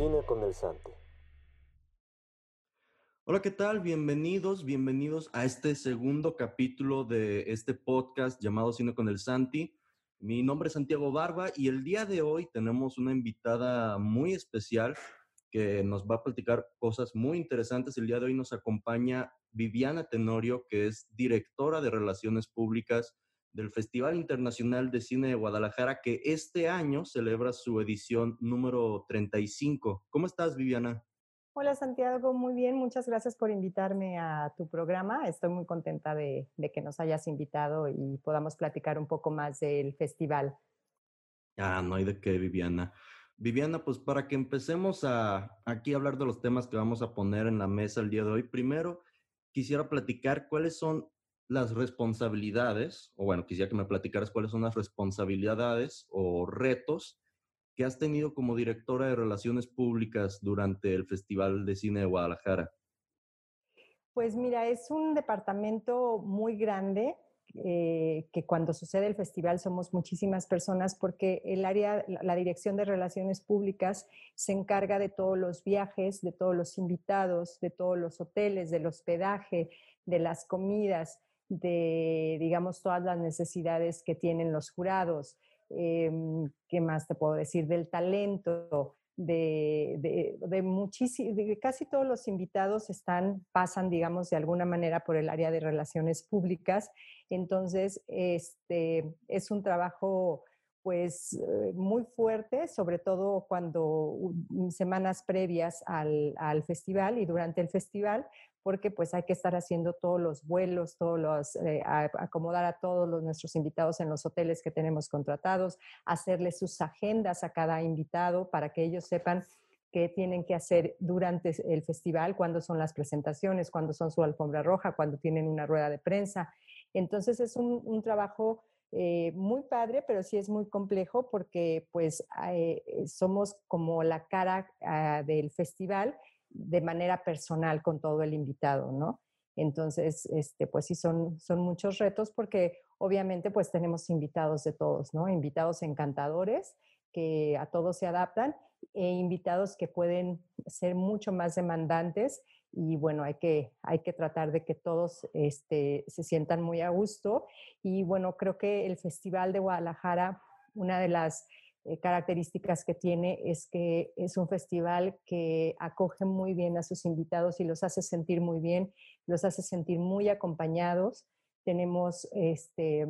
Cine con el Santi. Hola, ¿qué tal? Bienvenidos, bienvenidos a este segundo capítulo de este podcast llamado Cine con el Santi. Mi nombre es Santiago Barba y el día de hoy tenemos una invitada muy especial que nos va a platicar cosas muy interesantes. El día de hoy nos acompaña Viviana Tenorio, que es directora de Relaciones Públicas del Festival Internacional de Cine de Guadalajara, que este año celebra su edición número 35. ¿Cómo estás, Viviana? Hola Santiago, muy bien, muchas gracias por invitarme a tu programa. Estoy muy contenta de, que nos hayas invitado y podamos platicar un poco más del festival. Ah, no hay de qué, Viviana. Viviana, pues para que empecemos a aquí a hablar de los temas que vamos a poner en la mesa el día de hoy, primero quisiera platicar cuáles son las responsabilidades, o bueno, quisiera que me platicaras cuáles son las responsabilidades o retos que has tenido como directora de relaciones públicas durante el Festival de Cine de Guadalajara. Pues mira, es un departamento muy grande eh, que cuando sucede el festival somos muchísimas personas porque el área, la Dirección de Relaciones Públicas se encarga de todos los viajes, de todos los invitados, de todos los hoteles, del hospedaje, de las comidas de, digamos, todas las necesidades que tienen los jurados. Em, ¿Qué más te puedo decir? Del talento, de, de, de, casi todos los invitados están, pasan, digamos, de alguna manera por el área de relaciones públicas. Entonces, este, es un trabajo pues eh, muy fuerte, sobre todo cuando semanas previas al, al, festival y durante el festival, porque pues hay que estar haciendo todos los vuelos, todos los, eh, acomodar a todos los, nuestros invitados en los hoteles que tenemos contratados, hacerles sus agendas a cada invitado para que ellos sepan qué tienen que hacer durante el festival, cuándo son las presentaciones, cuándo son su alfombra roja, cuándo tienen una rueda de prensa. Entonces es un, trabajo eh, muy padre, pero sí es muy complejo porque pues eh, somos como la cara ah, del festival de manera personal con todo el invitado, ¿no? Entonces, este, pues sí, son, son muchos retos porque obviamente pues tenemos invitados de todos, ¿no? Invitados encantadores que a todos se adaptan e invitados que pueden ser mucho más demandantes y bueno, hay que, hay que tratar de que todos este, se sientan muy a gusto. Y bueno, creo que el Festival de Guadalajara, una de las eh, características que tiene es que es un festival que acoge muy bien a sus invitados y los hace sentir muy bien, los hace sentir muy acompañados. Tenemos este,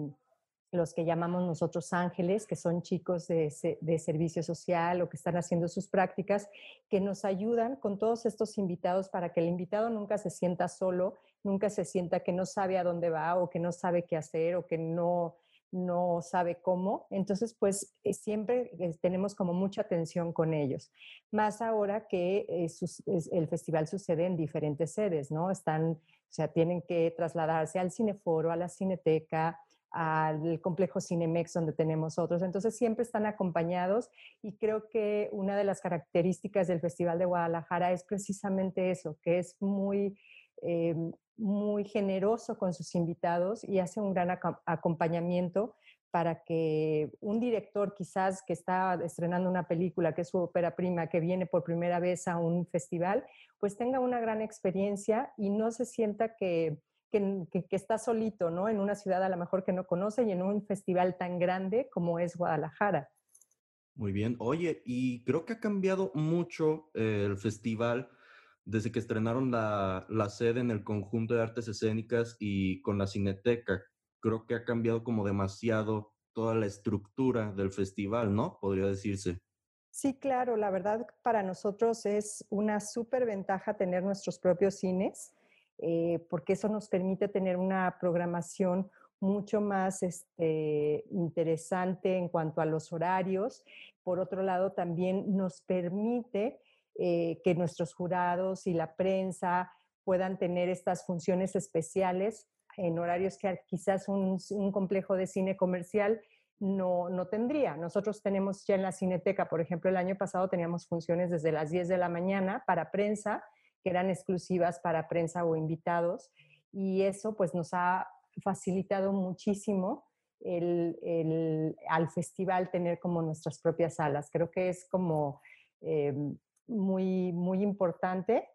los que llamamos nosotros ángeles, que son chicos de, de, servicio social o que están haciendo sus prácticas, que nos ayudan con todos estos invitados para que el invitado nunca se sienta solo, nunca se sienta que no sabe a dónde va o que no sabe qué hacer o que no no sabe cómo. Entonces, pues eh, siempre eh, tenemos como mucha atención con ellos. Más ahora que eh, el festival sucede en diferentes sedes, ¿no? Están, o sea, tienen que trasladarse al cineforo, a la cineteca, al complejo Cinemex donde tenemos otros. Entonces siempre están acompañados y creo que una de las características del Festival de Guadalajara es precisamente eso, que es muy em, muy generoso con sus invitados y hace un gran acompañamiento para que un director quizás que está estrenando una película que es su ópera prima, que viene por primera vez a un festival, pues tenga una gran experiencia y no se sienta que, que, que, está solito, ¿no? En una ciudad a lo mejor que no conoce y en un festival tan grande como es Guadalajara. Muy bien. Oye, y creo que ha cambiado mucho eh, el festival desde que estrenaron la, sede en el conjunto de artes escénicas y con la cineteca. Creo que ha cambiado como demasiado toda la estructura del festival, ¿no? Podría decirse. Sí, claro, la verdad para nosotros es una súper ventaja tener nuestros propios cines, eh, porque eso nos permite tener una programación mucho más este, interesante en cuanto a los horarios. Por otro lado, también nos permite eh, que nuestros jurados y la prensa puedan tener estas funciones especiales en horarios que quizás un, complejo de cine comercial no, no, tendría. Nosotros tenemos ya en la Cineteca, por ejemplo, el año pasado teníamos funciones desde las 10 de la mañana para prensa, que eran exclusivas para prensa o invitados, y eso pues nos ha facilitado muchísimo el, el, al festival tener como nuestras propias salas. Creo que es como... Em, muy, muy importante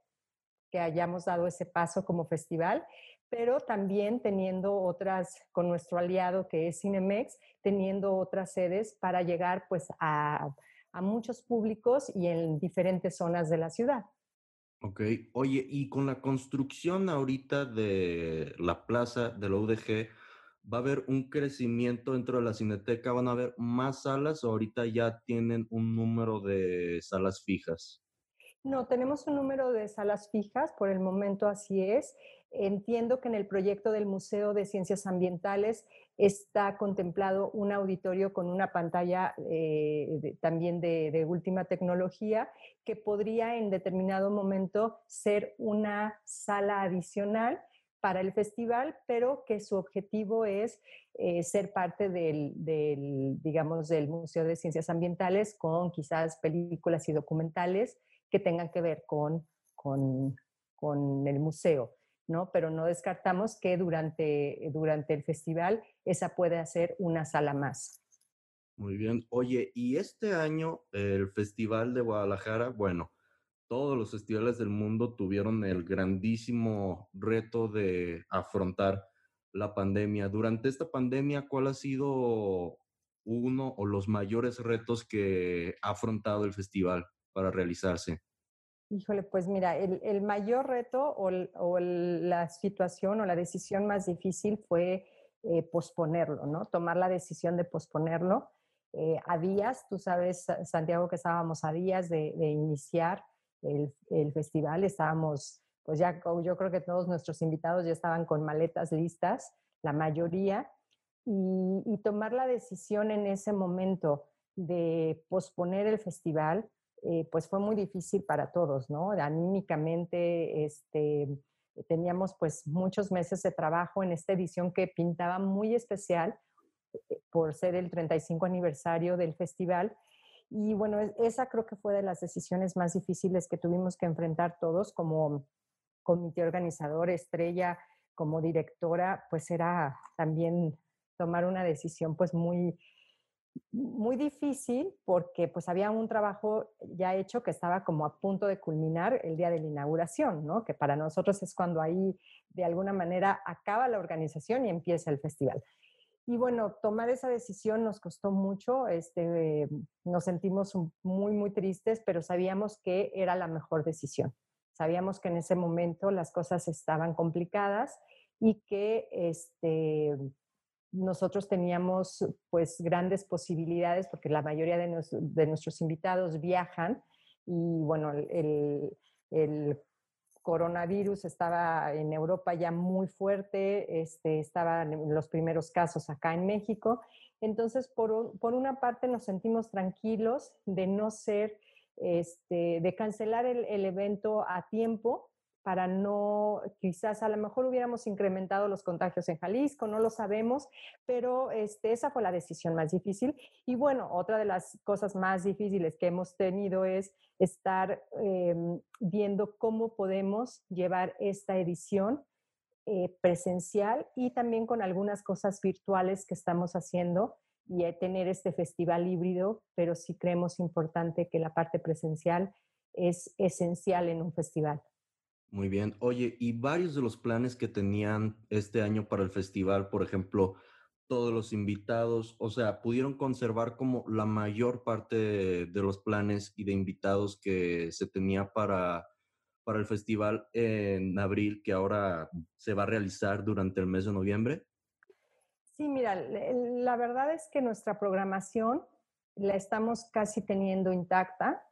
que hayamos dado ese paso como festival, pero también teniendo otras, con nuestro aliado que es Cinemex, teniendo otras sedes para llegar pues a, a muchos públicos y en diferentes zonas de la ciudad. Ok, oye, y con la construcción ahorita de la plaza de la UDG, ¿va a haber un crecimiento dentro de la cineteca? ¿Van a haber más salas o ahorita ya tienen un número de salas fijas? No, tenemos un número de salas fijas, por el momento así es. Entiendo que en el proyecto del Museo de Ciencias Ambientales está contemplado un auditorio con una pantalla eh, también de, última tecnología que podría en determinado momento ser una sala adicional para el festival, pero que su objetivo es eh, ser parte del, digamos, del Museo de Ciencias Ambientales con quizás películas y documentales que tengan que ver con, con, con el museo. ¿no? Pero no descartamos que durante, durante el festival esa puede ser una sala más. Muy bien. Oye, y este año el Festival de Guadalajara, bueno, todos los festivales del mundo tuvieron el grandísimo reto de afrontar la pandemia. Durante esta pandemia, ¿cuál ha sido uno o los mayores retos que ha afrontado el festival para realizarse? Híjole, pues mira, el, mayor reto o, la situación o la decisión más difícil fue eh, posponerlo, ¿no? Tomar la decisión de posponerlo eh, a días, tú sabes, Santiago, que estábamos a días de, iniciar el, festival, estábamos, pues ya, yo creo que todos nuestros invitados ya estaban con maletas listas, la mayoría, y tomar la decisión en ese momento de posponer el festival, eh, pues fue muy difícil para todos, ¿no? Anímicamente, este, teníamos pues muchos meses de trabajo en esta edición que pintaba muy especial eh, por ser el 35 aniversario del festival. Y bueno, esa creo que fue de las decisiones más difíciles que tuvimos que enfrentar todos como comité organizador, estrella, como directora, pues era también tomar una decisión pues muy, muy difícil porque pues había un trabajo ya hecho que estaba como a punto de culminar el día de la inauguración, ¿no? Que para nosotros es cuando ahí de alguna manera acaba la organización y empieza el festival. Y bueno, tomar esa decisión nos costó mucho, este, nos sentimos muy, muy tristes, pero sabíamos que era la mejor decisión. Sabíamos que en ese momento las cosas estaban complicadas y que este, nosotros teníamos pues grandes posibilidades porque la mayoría de, nuestros invitados viajan y bueno, el, coronavirus estaba en Europa ya muy fuerte, este, estaban los primeros casos acá en México. Entonces, por, por una parte nos sentimos tranquilos de no ser, este, de cancelar el, el evento a tiempo, para no, quizás a lo mejor hubiéramos incrementado los contagios en Jalisco, no lo sabemos, pero este, esa fue la decisión más difícil. Y bueno, otra de las cosas más difíciles que hemos tenido es estar em, viendo cómo podemos llevar esta edición eh, presencial y también con algunas cosas virtuales que estamos haciendo y tener este festival híbrido, pero sí creemos importante que la parte presencial es esencial en un festival. Muy bien. Oye, y varios de los planes que tenían este año para el festival, por ejemplo, todos los invitados, o sea, pudieron conservar como la mayor parte de, los planes y de invitados que se tenía para, para el festival en abril, que ahora se va a realizar durante el mes de noviembre? Sí, mira, la verdad es que nuestra programación la estamos casi teniendo intacta.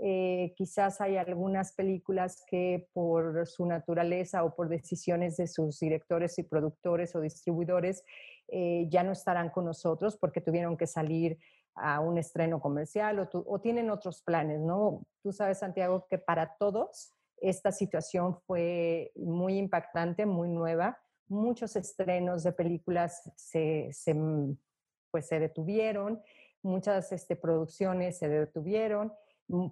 Eh, quizás hay algunas películas que por su naturaleza o por decisiones de sus directores y productores o distribuidores eh, ya no estarán con nosotros porque tuvieron que salir a un estreno comercial o, o, tienen otros planes, ¿no? Tú sabes, Santiago, que para todos esta situación fue muy impactante, muy nueva. Muchos estrenos de películas se, se pues se detuvieron, muchas este, producciones se detuvieron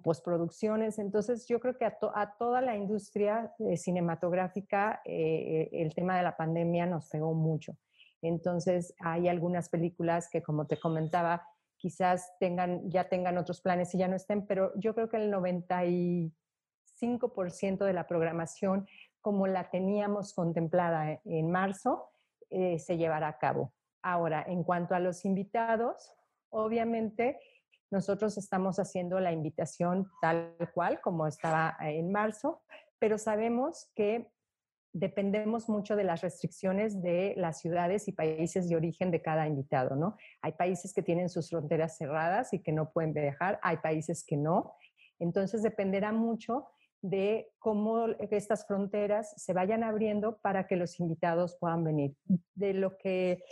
postproducciones. Entonces, yo creo que a, toda la industria eh, cinematográfica eh, el tema de la pandemia nos pegó mucho. Entonces, hay algunas películas que, como te comentaba, quizás tengan, ya tengan otros planes y ya no estén, pero yo creo que el 95% de la programación, como la teníamos contemplada en marzo, eh, se llevará a cabo. Ahora, en cuanto a los invitados, obviamente nosotros estamos haciendo la invitación tal cual como estaba en marzo, pero sabemos que dependemos mucho de las restricciones de las ciudades y países de origen de cada invitado, ¿no? Hay países que tienen sus fronteras cerradas y que no pueden viajar, hay países que no. Entonces dependerá mucho de cómo estas fronteras se vayan abriendo para que los invitados puedan venir. De lo que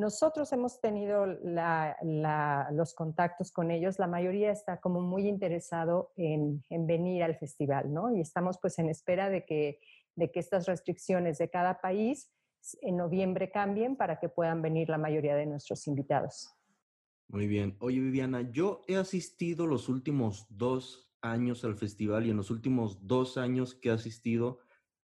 nosotros hemos tenido los contactos con ellos, la mayoría está como muy interesado en, en venir al festival, ¿no? Y estamos pues en espera de que de que estas restricciones de cada país en noviembre cambien para que puedan venir la mayoría de nuestros invitados. Muy bien. Oye, Viviana, yo he asistido los últimos dos años al festival y en los últimos dos años que he asistido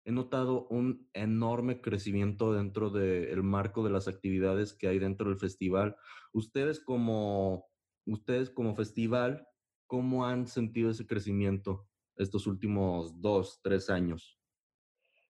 he notado un enorme crecimiento dentro del marco de las actividades que hay dentro del festival. Ustedes como, ustedes como festival, ¿cómo han sentido ese crecimiento estos últimos dos, tres años?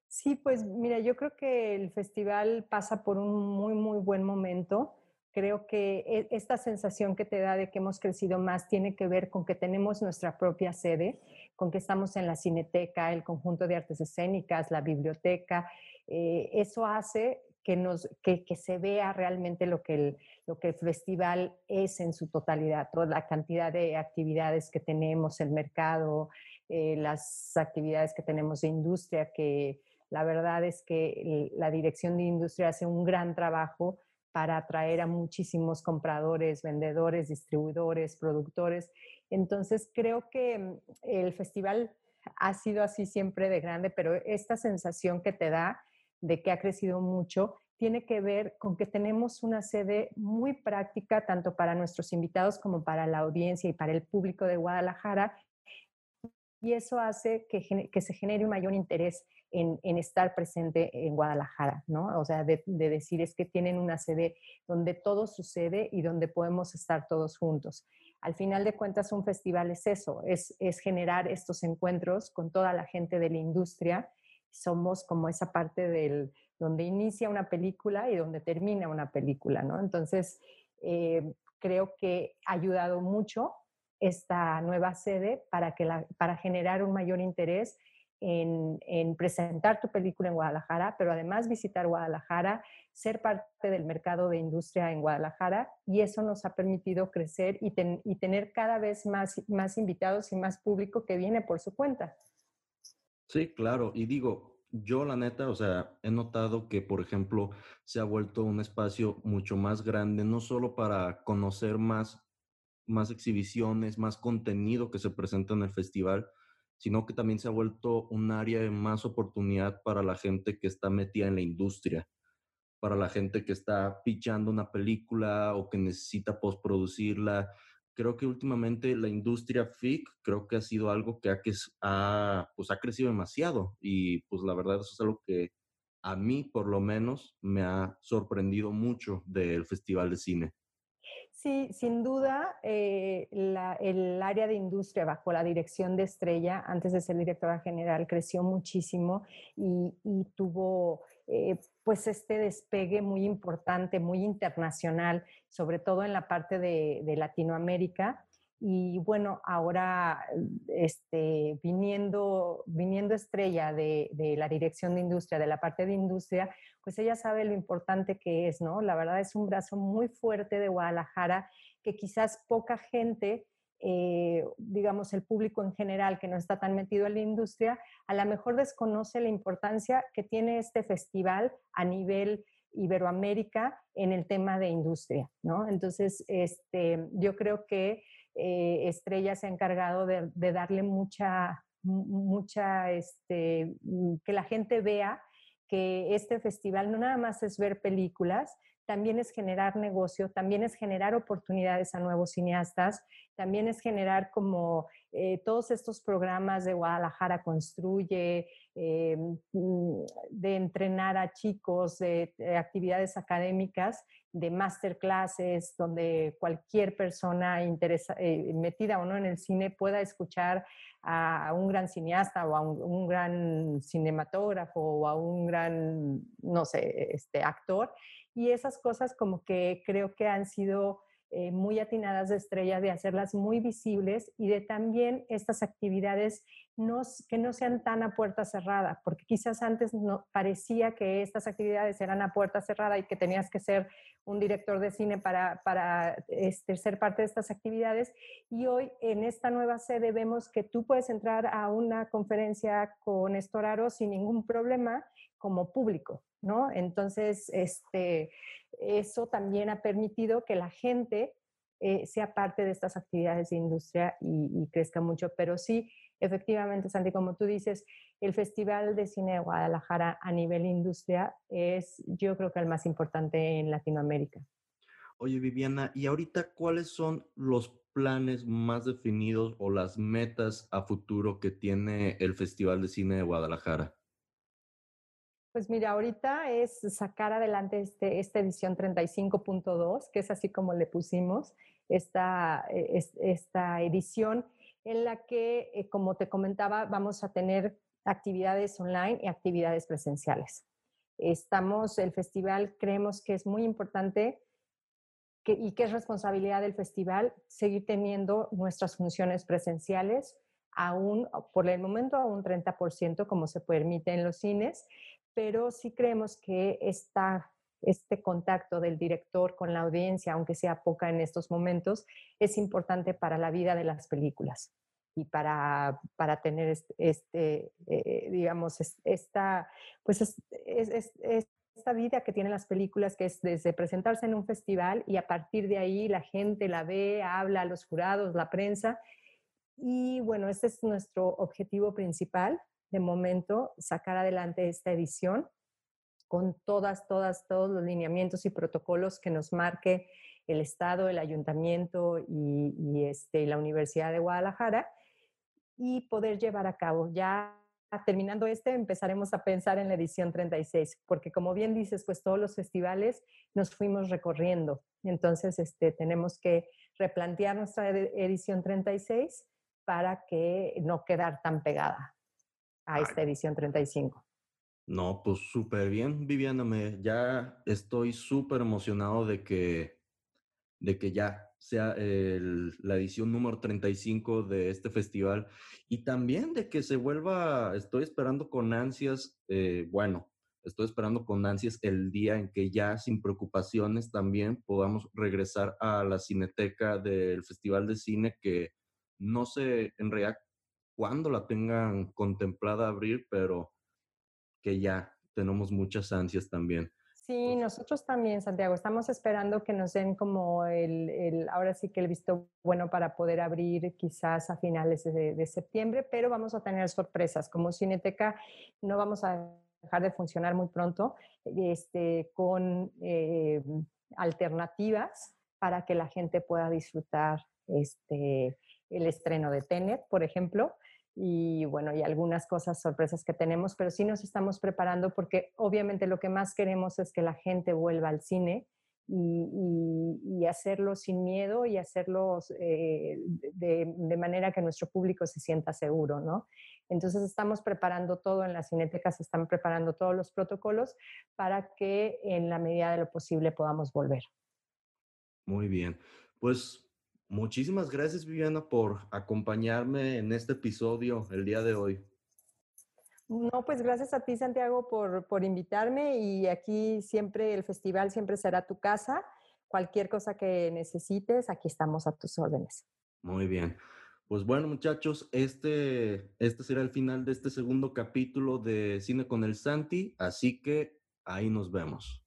Sí, pues mira, yo creo que el festival pasa por un muy, muy buen momento. Creo que e, esta sensación que te da de que hemos crecido más tiene que ver con que tenemos nuestra propia sede, con que estamos en la cineteca, el conjunto de artes escénicas, la biblioteca. Eh, eso hace que, nos, que, se vea realmente lo que, el, lo que el festival es en su totalidad, toda la cantidad de actividades que tenemos, el mercado, eh, las actividades que tenemos de industria que la verdad es que la Dirección de Industria hace un gran trabajo para atraer a muchísimos compradores, vendedores, distribuidores, productores. Entonces, creo que mm, el festival ha sido así siempre de grande, pero esta sensación que te da de que ha crecido mucho tiene que ver con que tenemos una sede muy práctica tanto para nuestros invitados como para la audiencia y para el público de Guadalajara. Y eso hace que, que se genere un mayor interés en, estar presente en Guadalajara, ¿no? O sea, de, decir es que tienen una sede donde todo sucede y donde podemos estar todos juntos. Al final de cuentas, un festival es eso, es, es generar estos encuentros con toda la gente de la industria. Somos como esa parte del donde inicia una película y donde termina una película, ¿no? Entonces, eh, creo que ha ayudado mucho esta nueva sede para, que para generar un mayor interés en, presentar tu película en Guadalajara, pero además visitar Guadalajara, ser parte del mercado de industria en Guadalajara y eso nos ha permitido crecer y, tener cada vez más, más invitados y más público que viene por su cuenta. Sí, claro. Y digo, yo la neta, o sea, he notado que, por ejemplo, se ha vuelto un espacio mucho más grande, no solo para conocer más, más exhibiciones, más contenido que se presenta en el festival, sino que también se ha vuelto un área de más oportunidad para la gente que está metida en la industria, para la gente que está pichando una película o que necesita postproducirla. Creo que últimamente la industria FIC creo que ha sido algo que ha, pues ha crecido demasiado y pues la verdad eso es algo que a mí por lo menos me ha sorprendido mucho del Festival de Cine. Sí, sin duda, eh, el área de industria bajo la dirección de Estrella, antes de ser directora general, creció muchísimo y, tuvo eh, pues este despegue muy importante, muy internacional, sobre todo en la parte de Latinoamérica. Y bueno, ahora este, viniendo, viniendo estrella de, la dirección de industria, de la parte de industria, pues ella sabe lo importante que es, ¿no? La verdad es un brazo muy fuerte de Guadalajara que quizás poca gente, eh, digamos el público en general que no está tan metido en la industria, a lo mejor desconoce la importancia que tiene este festival a nivel Iberoamérica en el tema de industria, ¿no? Entonces, este, yo creo que eh, Estrella se ha encargado de, darle mucha, mucha, este, mm, que la gente vea que este festival no nada más es ver películas, también es generar negocio, también es generar oportunidades a nuevos cineastas, también es generar como eh, todos estos programas de Guadalajara Construye, eh, mm, de entrenar a chicos, de, actividades académicas, de masterclasses, donde cualquier persona eh, metida o no en el cine pueda escuchar a, un gran cineasta o a un, gran cinematógrafo o a un gran, no sé, este, actor. Y esas cosas como que creo que han sido eh, muy atinadas de estrella, de hacerlas muy visibles y de también estas actividades que no sean tan a puerta cerrada, porque quizás antes parecía que estas actividades eran a puerta cerrada y que tenías que ser un director de cine para, para este, ser parte de estas actividades. Y hoy en esta nueva sede vemos que tú puedes entrar a una conferencia con Estoraro sin ningún problema como público, ¿no? Entonces, este, eso también ha permitido que la gente eh, sea parte de estas actividades de industria y, crezca mucho, pero sí, efectivamente, Santi, como tú dices, el Festival de Cine de Guadalajara a nivel industria es, yo creo que el más importante en Latinoamérica. Oye, Viviana, ¿y ahorita cuáles son los planes más definidos o las metas a futuro que tiene el Festival de Cine de Guadalajara? Pues mira, ahorita es sacar adelante este, esta edición 35.2, que es así como le pusimos esta, e, esta edición en la que, eh, como te comentaba, vamos a tener actividades online y actividades presenciales. Estamos, el festival creemos que es muy importante y que es responsabilidad del festival seguir teniendo nuestras funciones presenciales, aún por el momento a un 30% como se permite en los cines, pero sí creemos que esta este contacto del director con la audiencia, aunque sea poca en estos momentos, es importante para la vida de las películas y para, para tener este, eh, digamos, esta, pues esta vida que tienen las películas, que es desde presentarse en un festival y a partir de ahí la gente la ve, habla los jurados, la prensa. Y bueno, este es nuestro objetivo principal de momento, sacar adelante esta edición con todas, todas, todos los lineamientos y protocolos que nos marque el Estado, el Ayuntamiento y, este, la Universidad de Guadalajara y poder llevar a cabo. Ya terminando este, empezaremos a pensar en la edición 36, porque como bien dices, pues todos los festivales nos fuimos recorriendo. Entonces, este, tenemos que replantear nuestra edición 36 para que no quedar tan pegada a esta edición 35. No, pues súper bien, Viviana. Me, ya estoy súper emocionado de que, de que ya sea la edición número 35 de este festival y también de que se vuelva, estoy esperando con ansias, eh, bueno, estoy esperando con ansias el día en que ya sin preocupaciones también podamos regresar a la cineteca del Festival de Cine que no sé en realidad cuándo la tengan contemplada abrir, pero que ya tenemos muchas ansias también. Sí, nosotros también, Santiago, estamos esperando que nos den como el, el, ahora sí que el visto bueno para poder abrir quizás a finales de, septiembre, pero vamos a tener sorpresas. Como Cineteca no vamos a dejar de funcionar muy pronto este, con eh, alternativas para que la gente pueda disfrutar este, el estreno de Tenet, por ejemplo, y bueno, y algunas cosas sorpresas que tenemos, pero sí nos estamos preparando porque obviamente lo que más queremos es que la gente vuelva al cine y, hacerlo sin miedo y hacerlo eh, de, manera que nuestro público se sienta seguro, ¿no? Entonces estamos preparando todo, en las cinetecas están preparando todos los protocolos para que en la medida de lo posible podamos volver. Muy bien, pues Muchísimas gracias, Viviana, por acompañarme en este episodio el día de hoy. No, pues gracias a ti, Santiago, por, por invitarme y aquí siempre el festival siempre será tu casa. Cualquier cosa que necesites, aquí estamos a tus órdenes. Muy bien. Pues bueno, muchachos, este, este será el final de este segundo capítulo de Cine con el Santi, así que ahí nos vemos.